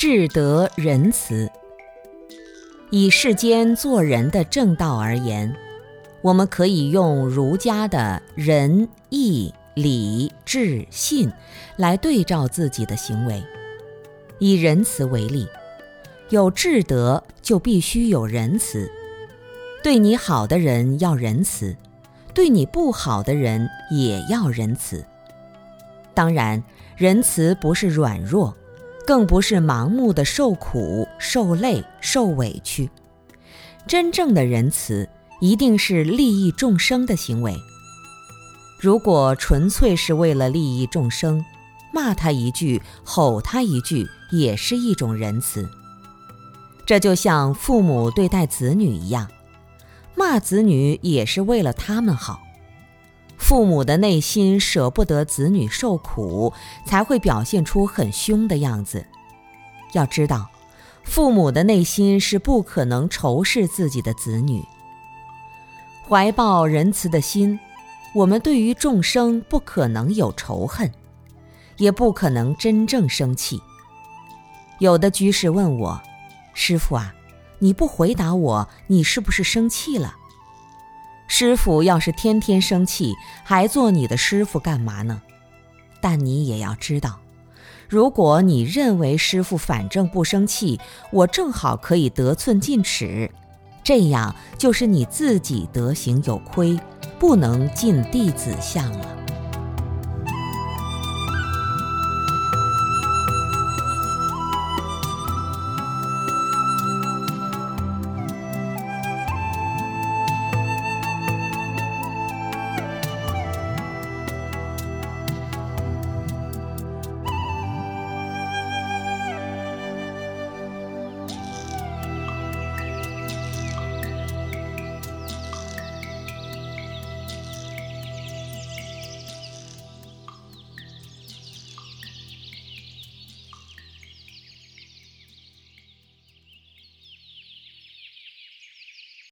至德仁慈。以世间做人的正道而言，我们可以用儒家的仁义礼智信来对照自己的行为。以仁慈为例，有智德就必须有仁慈。对你好的人要仁慈，对你不好的人也要仁慈。当然，仁慈不是软弱。更不是盲目的受苦、受累、受委屈。真正的仁慈一定是利益众生的行为。如果纯粹是为了利益众生，骂他一句、吼他一句，也是一种仁慈。这就像父母对待子女一样，骂子女也是为了他们好。父母的内心舍不得子女受苦，才会表现出很凶的样子。要知道，父母的内心是不可能仇视自己的子女。怀抱仁慈的心，我们对于众生不可能有仇恨，也不可能真正生气。有的居士问我：“师傅啊，你不回答我，你是不是生气了？”师傅要是天天生气，还做你的师傅干嘛呢？但你也要知道，如果你认为师傅反正不生气，我正好可以得寸进尺，这样就是你自己德行有亏，不能进弟子相了。